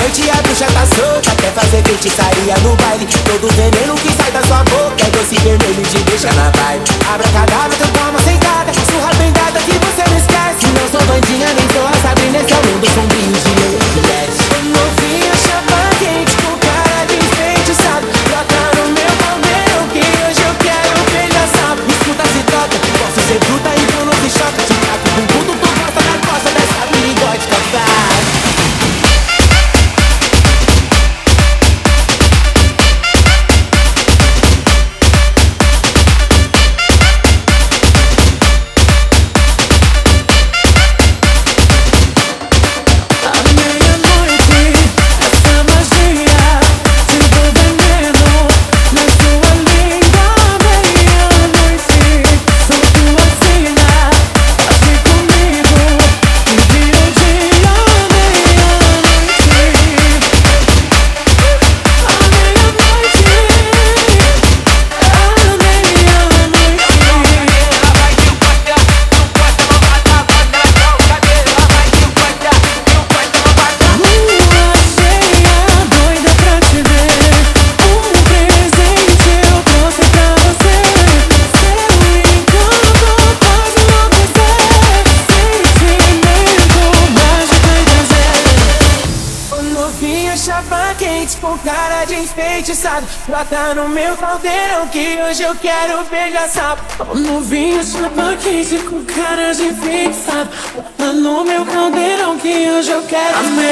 noite a bruxa tá solta Quer fazer feitiçaria no baile. Todo veneno que sai da sua de enfeitiçado. Bota no meu caldeirão que hoje eu quero beijar sapo Novinho, chapa quente com cara de enfeitiçado Bota no meu caldeirão que hoje eu quero beijar